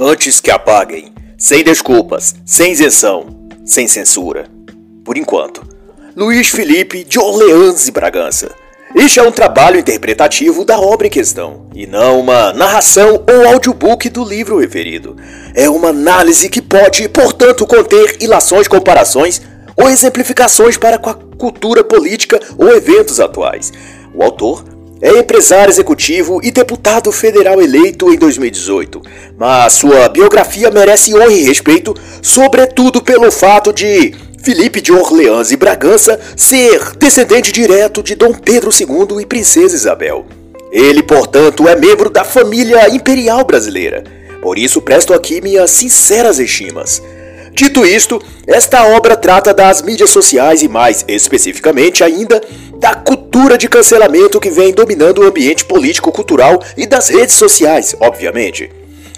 Antes que apaguem, sem desculpas, sem isenção, sem censura. Por enquanto, Luiz Felipe de Orleans e Bragança. Este é um trabalho interpretativo da obra em questão, e não uma narração ou audiobook do livro referido. É uma análise que pode, portanto, conter ilações, comparações ou exemplificações para com a cultura política ou eventos atuais. O autor é empresário executivo e deputado federal eleito em 2018, mas sua biografia merece honra e respeito, sobretudo pelo fato de Felipe de Orleans e Bragança ser descendente direto de Dom Pedro II e Princesa Isabel. Ele, portanto, é membro da família imperial brasileira. Por isso presto aqui minhas sinceras estimas. Dito isto, esta obra trata das mídias sociais e, mais especificamente ainda, da cultura de cancelamento que vem dominando o ambiente político-cultural e das redes sociais, obviamente.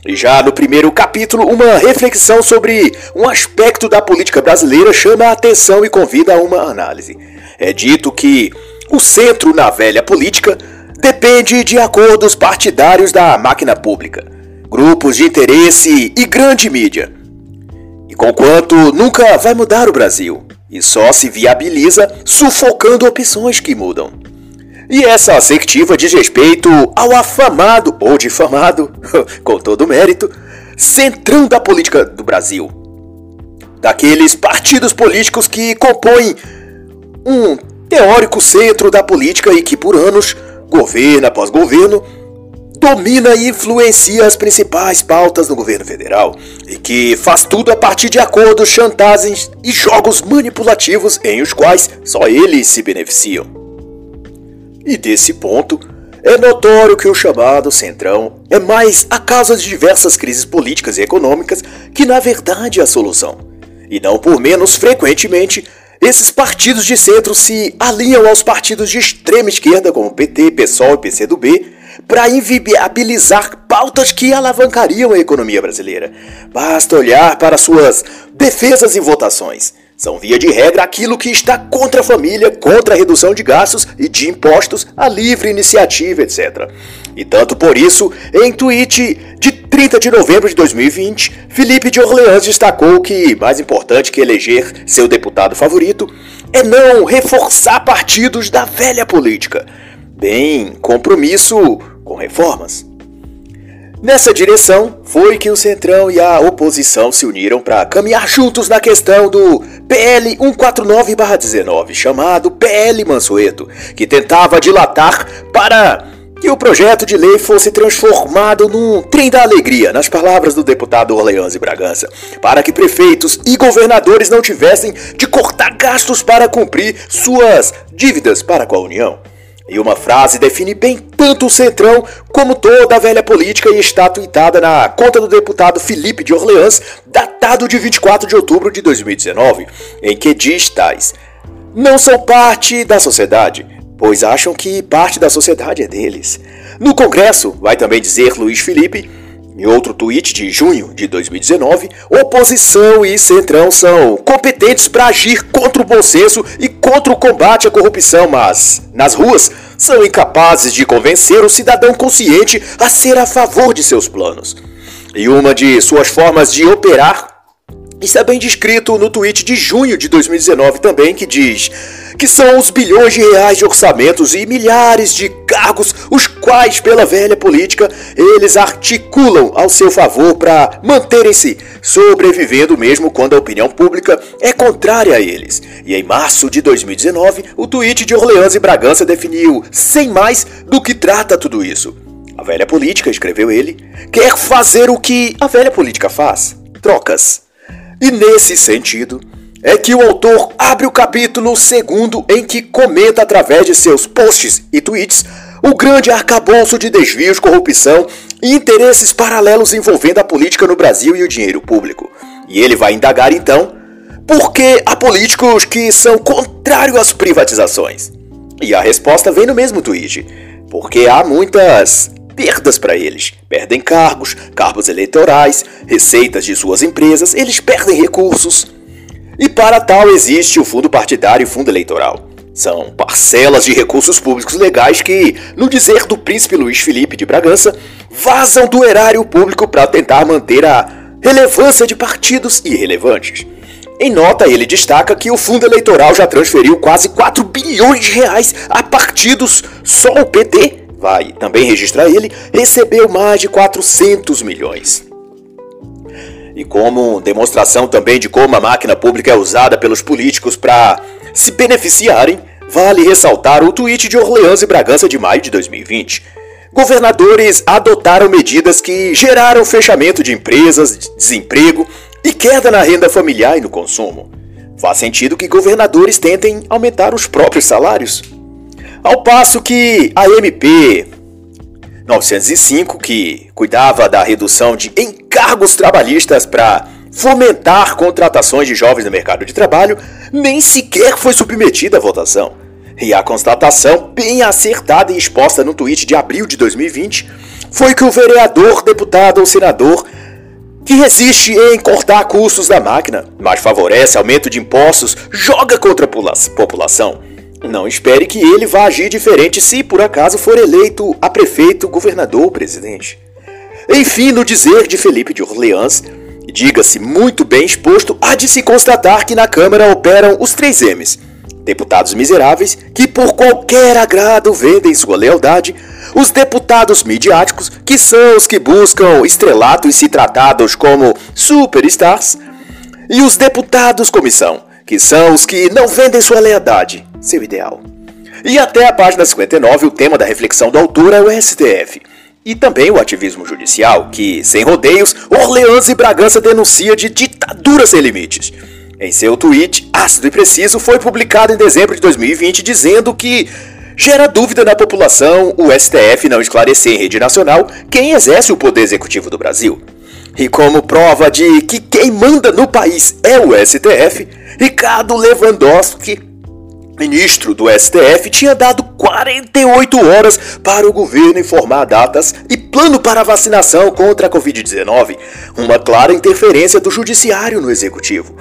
E já no primeiro capítulo, uma reflexão sobre um aspecto da política brasileira chama a atenção e convida a uma análise. É dito que o centro na velha política depende de acordos partidários da máquina pública, grupos de interesse e grande mídia Conquanto nunca vai mudar o Brasil e só se viabiliza sufocando opções que mudam. E essa assertiva diz respeito ao afamado ou difamado, com todo mérito, centrão da política do Brasil. Daqueles partidos políticos que compõem um teórico centro da política e que por anos, governo após governo, domina e influencia as principais pautas no governo federal e que faz tudo a partir de acordos, chantagens e jogos manipulativos em os quais só eles se beneficiam. E desse ponto, é notório que o chamado Centrão é mais a causa de diversas crises políticas e econômicas que, na verdade, a solução. E não por menos frequentemente, esses partidos de centro se alinham aos partidos de extrema esquerda, como PT, PSOL e PCdoB, para inviabilizar pautas que alavancariam a economia brasileira. Basta olhar para suas defesas e votações. São, via de regra, aquilo que está contra a família, contra a redução de gastos e de impostos, a livre iniciativa, etc. E tanto por isso, em tweet de 30 de novembro de 2020, Felipe de Orleans destacou que, mais importante que eleger seu deputado favorito, é não reforçar partidos da velha política. Bem, compromisso com reformas. Nessa direção foi que o Centrão e a oposição se uniram para caminhar juntos na questão do PL 149-19, chamado PL Mansueto, que tentava dilatar para que o projeto de lei fosse transformado num trem da alegria, nas palavras do deputado Orleans e Bragança, para que prefeitos e governadores não tivessem de cortar gastos para cumprir suas dívidas para com a União. E uma frase define bem tanto o Centrão como toda a velha política e está tweetada na conta do deputado Felipe de Orleans, datado de 24 de outubro de 2019, em que diz tais: Não são parte da sociedade, pois acham que parte da sociedade é deles. No Congresso, vai também dizer Luiz Felipe, em outro tweet de junho de 2019, oposição e centrão são competentes para agir contra o bom senso e contra o combate à corrupção, mas nas ruas são incapazes de convencer o cidadão consciente a ser a favor de seus planos. E uma de suas formas de operar está bem descrito no tweet de junho de 2019 também, que diz que são os bilhões de reais de orçamentos e milhares de cargos, os quais, pela velha política, eles articulam ao seu favor para manterem-se sobrevivendo mesmo quando a opinião pública é contrária a eles. E em março de 2019, o tweet de Orleans e Bragança definiu, sem mais, do que trata tudo isso. A velha política, escreveu ele, quer fazer o que a velha política faz: trocas. E nesse sentido, é que o autor abre o capítulo segundo em que comenta através de seus posts e tweets o grande arcabouço de desvios, corrupção e interesses paralelos envolvendo a política no Brasil e o dinheiro público. E ele vai indagar então por que há políticos que são contrários às privatizações. E a resposta vem no mesmo tweet: porque há muitas perdas para eles. Perdem cargos, cargos eleitorais, receitas de suas empresas, eles perdem recursos. E para tal existe o fundo partidário e fundo eleitoral. São parcelas de recursos públicos legais que, no dizer do príncipe Luiz Felipe de Bragança, vazam do erário público para tentar manter a relevância de partidos irrelevantes. Em nota, ele destaca que o fundo eleitoral já transferiu quase 4 bilhões de reais a partidos, só o PT, vai também registrar ele, recebeu mais de 400 milhões. E como demonstração também de como a máquina pública é usada pelos políticos para se beneficiarem, vale ressaltar o tweet de Orleans e Bragança de maio de 2020. Governadores adotaram medidas que geraram fechamento de empresas, desemprego e queda na renda familiar e no consumo. Faz sentido que governadores tentem aumentar os próprios salários. Ao passo que a MP 905, que cuidava da redução de encargos trabalhistas para fomentar contratações de jovens no mercado de trabalho, nem sequer foi submetida à votação. E a constatação, bem acertada e exposta no tweet de abril de 2020, foi que o vereador, deputado ou senador que resiste em cortar custos da máquina, mas favorece aumento de impostos, joga contra a população. Não espere que ele vá agir diferente se por acaso for eleito a prefeito, governador ou presidente. Enfim, no dizer de Felipe de Orleans, diga-se muito bem exposto, há de se constatar que na Câmara operam os três M's. Deputados miseráveis que por qualquer agrado vendem sua lealdade, os deputados midiáticos, que são os que buscam estrelato e se tratados como superstars, e os deputados comissão, que são os que não vendem sua lealdade, seu ideal. E até a página 59, o tema da reflexão do autor é o STF. E também o ativismo judicial, que, sem rodeios, Orleans e Bragança denuncia de ditadura sem limites. Em seu tweet, ácido e preciso, foi publicado em dezembro de 2020 dizendo que gera dúvida na população o STF não esclarecer em rede nacional quem exerce o poder executivo do Brasil. E como prova de que quem manda no país é o STF, Ricardo Lewandowski ministro do STF tinha dado 48 horas para o governo informar datas e plano para vacinação contra a Covid-19, uma clara interferência do judiciário no executivo.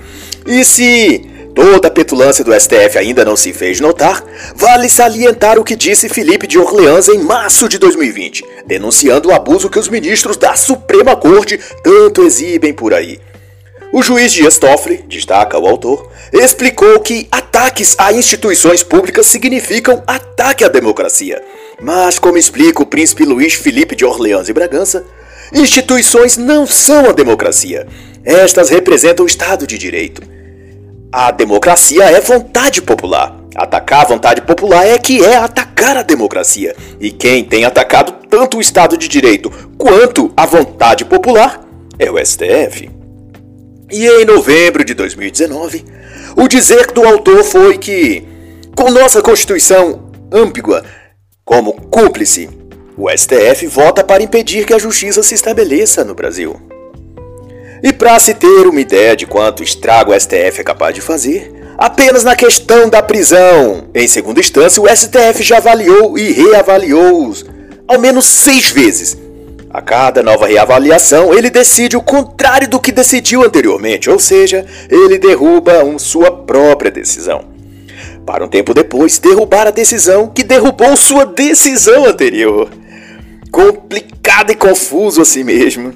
E se toda a petulância do STF ainda não se fez notar, vale salientar o que disse Felipe de Orleans em março de 2020, denunciando o abuso que os ministros da Suprema Corte tanto exibem por aí. O juiz Dias Toffoli, destaca o autor, explicou que ataques a instituições públicas significam ataque à democracia. Mas, como explica o príncipe Luís Felipe de Orleans e Bragança, instituições não são a democracia. Estas representam o Estado de Direito. A democracia é vontade popular. Atacar a vontade popular é que é atacar a democracia. E quem tem atacado tanto o Estado de Direito quanto a vontade popular é o STF. E em novembro de 2019, o dizer do autor foi que, com nossa Constituição ambígua como cúmplice, o STF vota para impedir que a justiça se estabeleça no Brasil. E para se ter uma ideia de quanto estrago o STF é capaz de fazer, apenas na questão da prisão, em segunda instância, o STF já avaliou e reavaliou-os ao menos seis vezes a cada nova reavaliação, ele decide o contrário do que decidiu anteriormente, ou seja, ele derruba um, sua própria decisão. Para um tempo depois, derrubar a decisão que derrubou sua decisão anterior. Complicado e confuso assim mesmo.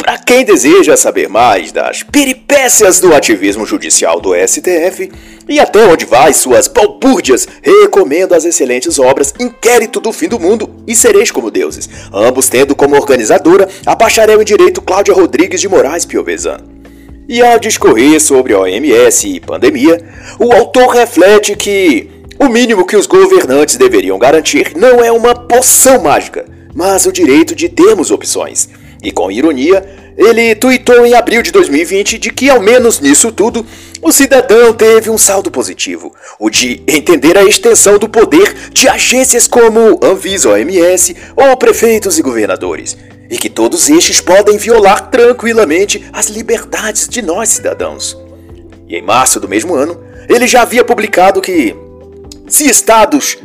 Para quem deseja saber mais das peripécias do ativismo judicial do STF e até onde vai suas balbúrdias, recomendo as excelentes obras Inquérito do Fim do Mundo e Sereis como Deuses, ambos tendo como organizadora a bacharel em Direito Cláudia Rodrigues de Moraes Piovesan. E ao discorrer sobre OMS e pandemia, o autor reflete que o mínimo que os governantes deveriam garantir não é uma poção mágica, mas o direito de termos opções e com ironia, ele tuitou em abril de 2020 de que, ao menos nisso tudo, o cidadão teve um saldo positivo, o de entender a extensão do poder de agências como Anvisa, OMS ou prefeitos e governadores, e que todos estes podem violar tranquilamente as liberdades de nós cidadãos. E em março do mesmo ano, ele já havia publicado que, se estados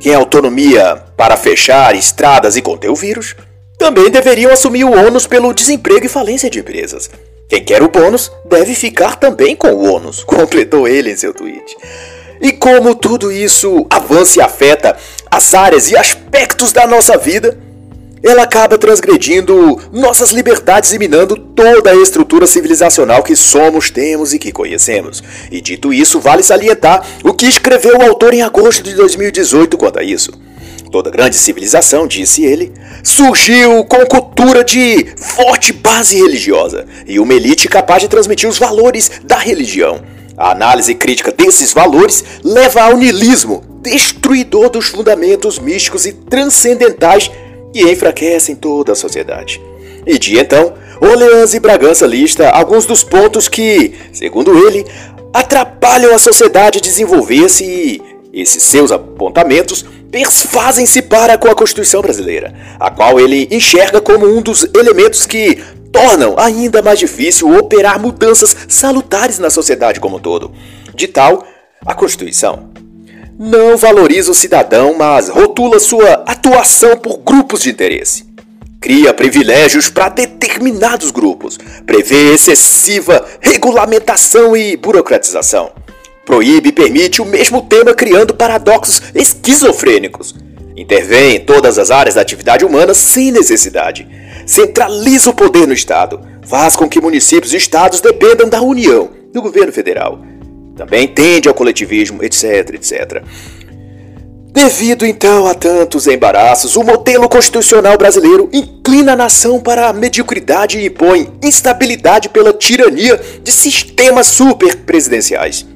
têm autonomia para fechar estradas e conter o vírus, também deveriam assumir o ônus pelo desemprego e falência de empresas. Quem quer o bônus deve ficar também com o ônus, completou ele em seu tweet. e como tudo isso avança e afeta as áreas e aspectos da nossa vida, ela acaba transgredindo nossas liberdades e minando toda a estrutura civilizacional que somos, temos e que conhecemos. E dito isso, vale salientar o que escreveu o autor em agosto de 2018 quanto a isso. Toda grande civilização, disse ele, surgiu com cultura de forte base religiosa e uma elite capaz de transmitir os valores da religião. A análise crítica desses valores leva ao niilismo, destruidor dos fundamentos místicos e transcendentais que enfraquecem toda a sociedade. E de então, Orleans e Bragança lista alguns dos pontos que, segundo ele, atrapalham a sociedade desenvolver-se e esses seus apontamentos persfazem-se para com a Constituição brasileira, a qual ele enxerga como um dos elementos que tornam ainda mais difícil operar mudanças salutares na sociedade como um todo. De tal, a Constituição não valoriza o cidadão, mas rotula sua atuação por grupos de interesse. Cria privilégios para determinados grupos, prevê excessiva regulamentação e burocratização proíbe e permite o mesmo tema criando paradoxos esquizofrênicos. Intervém em todas as áreas da atividade humana sem necessidade. Centraliza o poder no Estado. Faz com que municípios e estados dependam da União, do governo federal. Também tende ao coletivismo, etc, etc. Devido então a tantos embaraços, o modelo constitucional brasileiro inclina a nação para a mediocridade e impõe instabilidade pela tirania de sistemas superpresidenciais.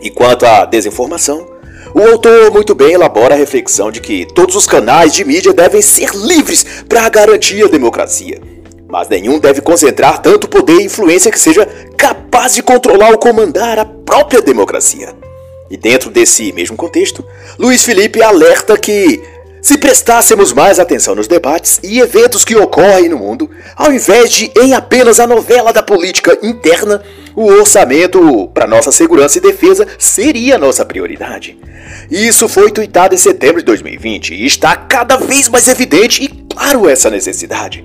E quanto à desinformação, o autor muito bem elabora a reflexão de que todos os canais de mídia devem ser livres para garantir a democracia. Mas nenhum deve concentrar tanto poder e influência que seja capaz de controlar ou comandar a própria democracia. E dentro desse mesmo contexto, Luiz Felipe alerta que se prestássemos mais atenção nos debates e eventos que ocorrem no mundo, ao invés de em apenas a novela da política interna, o orçamento para nossa segurança e defesa seria nossa prioridade. Isso foi tuitado em setembro de 2020 e está cada vez mais evidente e claro essa necessidade.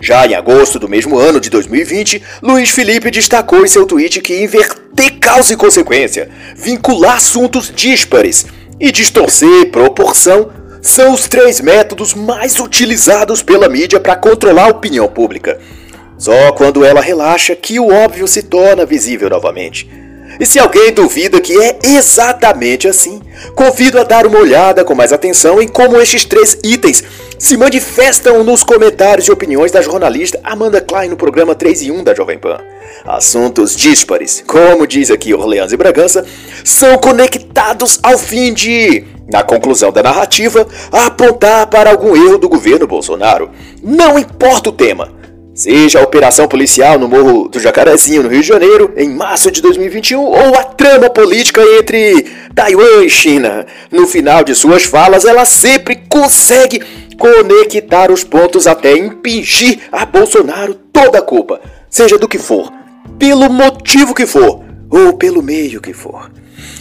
Já em agosto do mesmo ano de 2020, Luiz Felipe destacou em seu tweet que inverter causa e consequência, vincular assuntos díspares e distorcer proporção são os três métodos mais utilizados pela mídia para controlar a opinião pública. Só quando ela relaxa que o óbvio se torna visível novamente. E se alguém duvida que é exatamente assim, convido a dar uma olhada com mais atenção em como estes três itens se manifestam nos comentários e opiniões da jornalista Amanda Klein no programa 3 e 1 da Jovem Pan. Assuntos díspares, como diz aqui Orleans e Bragança, são conectados ao fim de, na conclusão da narrativa, apontar para algum erro do governo Bolsonaro. Não importa o tema, Seja a operação policial no Morro do Jacarezinho, no Rio de Janeiro, em março de 2021, ou a trama política entre Taiwan e China. No final de suas falas, ela sempre consegue conectar os pontos até impingir a Bolsonaro toda a culpa, seja do que for, pelo motivo que for, ou pelo meio que for.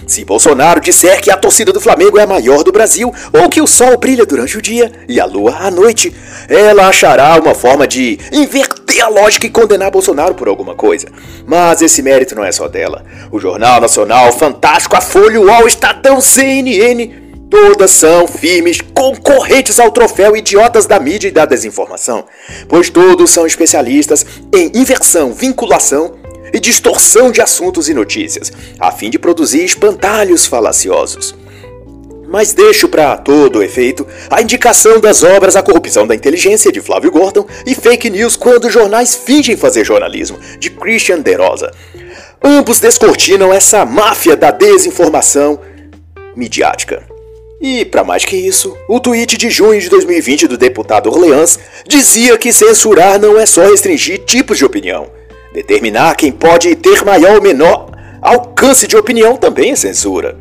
Se Bolsonaro disser que a torcida do Flamengo é a maior do Brasil, ou que o sol brilha durante o dia e a lua à noite, ela achará uma forma de inverter a lógica e condenar Bolsonaro por alguma coisa. Mas esse mérito não é só dela. O Jornal Nacional, Fantástico, a Folha, o UOL, Estadão, CNN, todas são firmes concorrentes ao troféu idiotas da mídia e da desinformação, pois todos são especialistas em inversão, vinculação e distorção de assuntos e notícias, a fim de produzir espantalhos falaciosos. Mas deixo para todo efeito a indicação das obras A Corrupção da Inteligência, de Flávio Gordon, e Fake News Quando Jornais Fingem Fazer Jornalismo, de Christian De Rosa. Ambos descortinam essa máfia da desinformação midiática. E, para mais que isso, o tweet de junho de 2020 do deputado Orleans dizia que censurar não é só restringir tipos de opinião, Determinar quem pode ter maior ou menor alcance de opinião também é censura.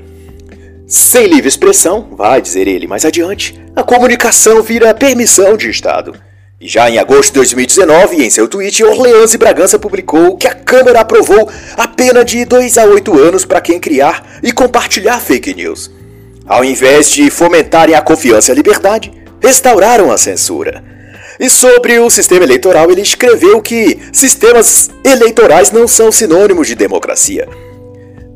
Sem livre expressão, vai dizer ele mais adiante, a comunicação vira permissão de Estado. E já em agosto de 2019, em seu tweet, Orleans e Bragança publicou que a Câmara aprovou a pena de 2 a 8 anos para quem criar e compartilhar fake news. Ao invés de fomentarem a confiança e a liberdade, restauraram a censura. E sobre o sistema eleitoral, ele escreveu que sistemas eleitorais não são sinônimos de democracia.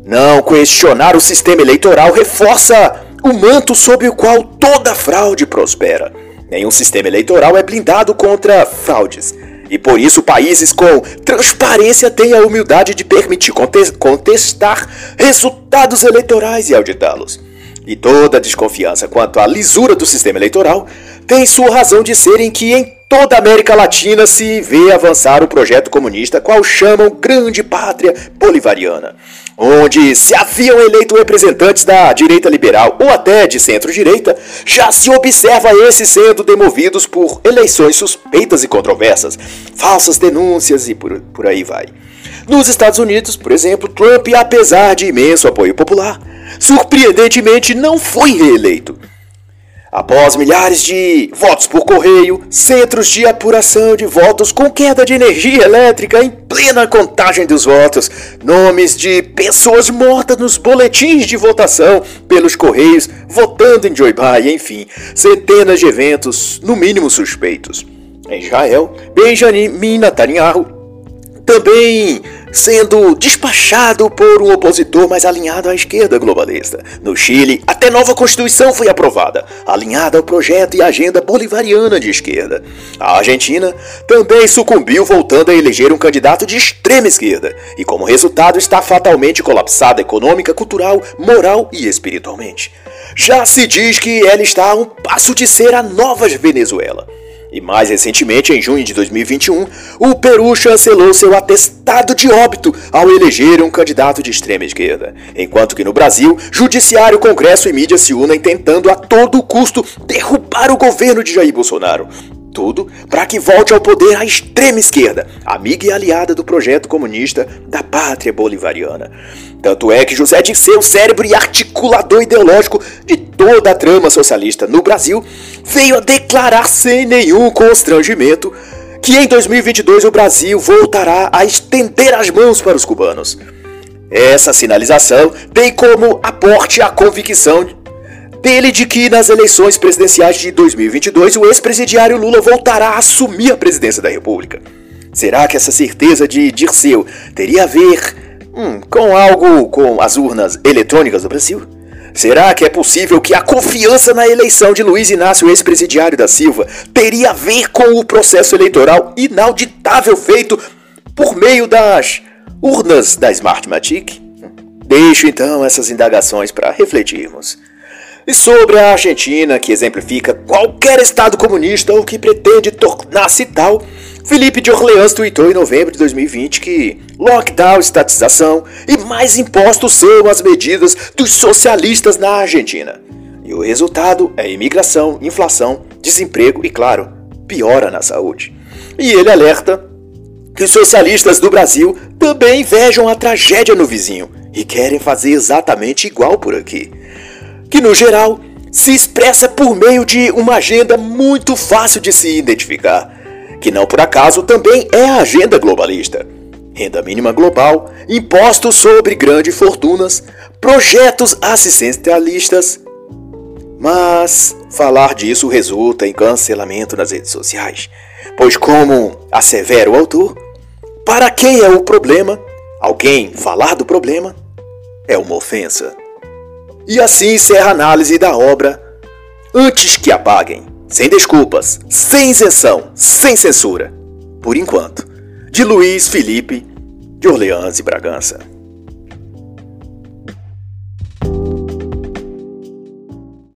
Não questionar o sistema eleitoral reforça o manto sob o qual toda fraude prospera. Nenhum sistema eleitoral é blindado contra fraudes. E por isso países com transparência têm a humildade de permitir contestar resultados eleitorais e auditá-los. E toda desconfiança quanto à lisura do sistema eleitoral tem sua razão de ser em que em toda a América Latina se vê avançar o projeto comunista, qual chamam Grande Pátria Bolivariana, onde se haviam eleito representantes da direita liberal ou até de centro-direita, já se observa esses sendo demovidos por eleições suspeitas e controversas, falsas denúncias e por, por aí vai. Nos Estados Unidos, por exemplo, Trump, apesar de imenso apoio popular, surpreendentemente não foi reeleito Após milhares de votos por correio, centros de apuração de votos com queda de energia elétrica em plena contagem dos votos, nomes de pessoas mortas nos boletins de votação pelos correios, votando em Joe Biden, enfim, centenas de eventos, no mínimo suspeitos. Em Israel, Benjamin Netanyahu também sendo despachado por um opositor mais alinhado à esquerda globalista. No Chile, até nova Constituição foi aprovada, alinhada ao projeto e agenda bolivariana de esquerda. A Argentina também sucumbiu, voltando a eleger um candidato de extrema esquerda, e como resultado está fatalmente colapsada econômica, cultural, moral e espiritualmente. Já se diz que ela está a um passo de ser a nova Venezuela. E mais recentemente, em junho de 2021, o Peru chancelou seu atestado de óbito ao eleger um candidato de extrema esquerda. Enquanto que no Brasil, judiciário, congresso e mídia se unem tentando a todo custo derrubar o governo de Jair Bolsonaro. Tudo para que volte ao poder a extrema esquerda, amiga e aliada do projeto comunista da pátria bolivariana. Tanto é que José Dirceu, cérebro e articulador ideológico de toda a trama socialista no Brasil, veio a declarar sem nenhum constrangimento que em 2022 o Brasil voltará a estender as mãos para os cubanos. Essa sinalização tem como aporte a convicção dele de que nas eleições presidenciais de 2022 o ex-presidiário Lula voltará a assumir a presidência da República. Será que essa certeza de Dirceu teria a ver hum, com algo com as urnas eletrônicas do Brasil? Será que é possível que a confiança na eleição de Luiz Inácio, ex-presidiário da Silva, teria a ver com o processo eleitoral inauditável feito por meio das urnas da Smartmatic? Deixo então essas indagações para refletirmos. E sobre a Argentina, que exemplifica qualquer Estado comunista ou que pretende tornar-se tal, Felipe de Orleans tweetou em novembro de 2020 que lockdown, estatização e mais impostos são as medidas dos socialistas na Argentina. E o resultado é imigração, inflação, desemprego e, claro, piora na saúde. E ele alerta que os socialistas do Brasil também invejam a tragédia no vizinho e querem fazer exatamente igual por aqui que no geral se expressa por meio de uma agenda muito fácil de se identificar, que não por acaso também é a agenda globalista. Renda mínima global, impostos sobre grandes fortunas, projetos assistencialistas. Mas falar disso resulta em cancelamento nas redes sociais, pois, como assevera o autor, para quem é o problema, alguém falar do problema é uma ofensa. E assim encerra a análise da obra Antes que apaguem, sem desculpas, sem isenção, sem censura, por enquanto, de Luiz Felipe de Orleans e Bragança.